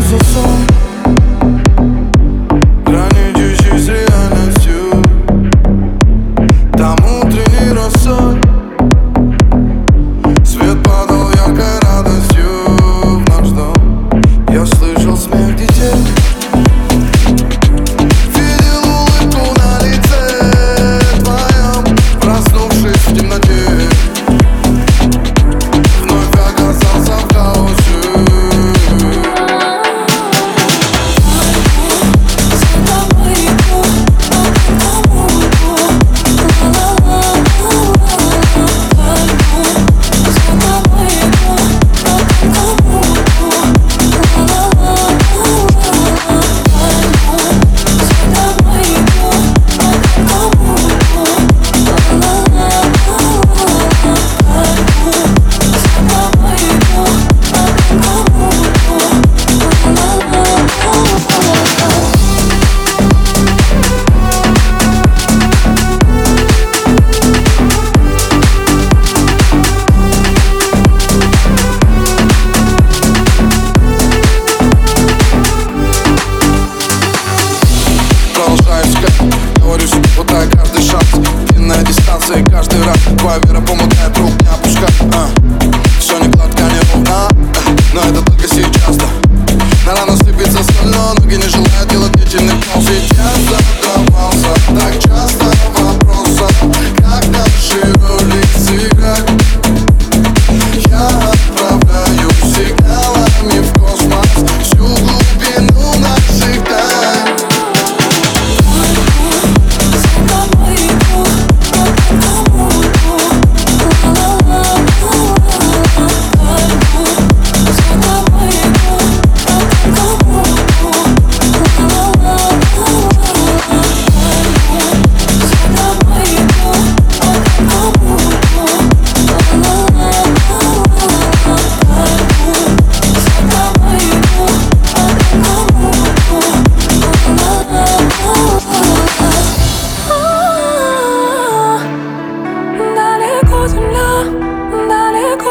Deus eu sou. Вера помогает рук не опускать а.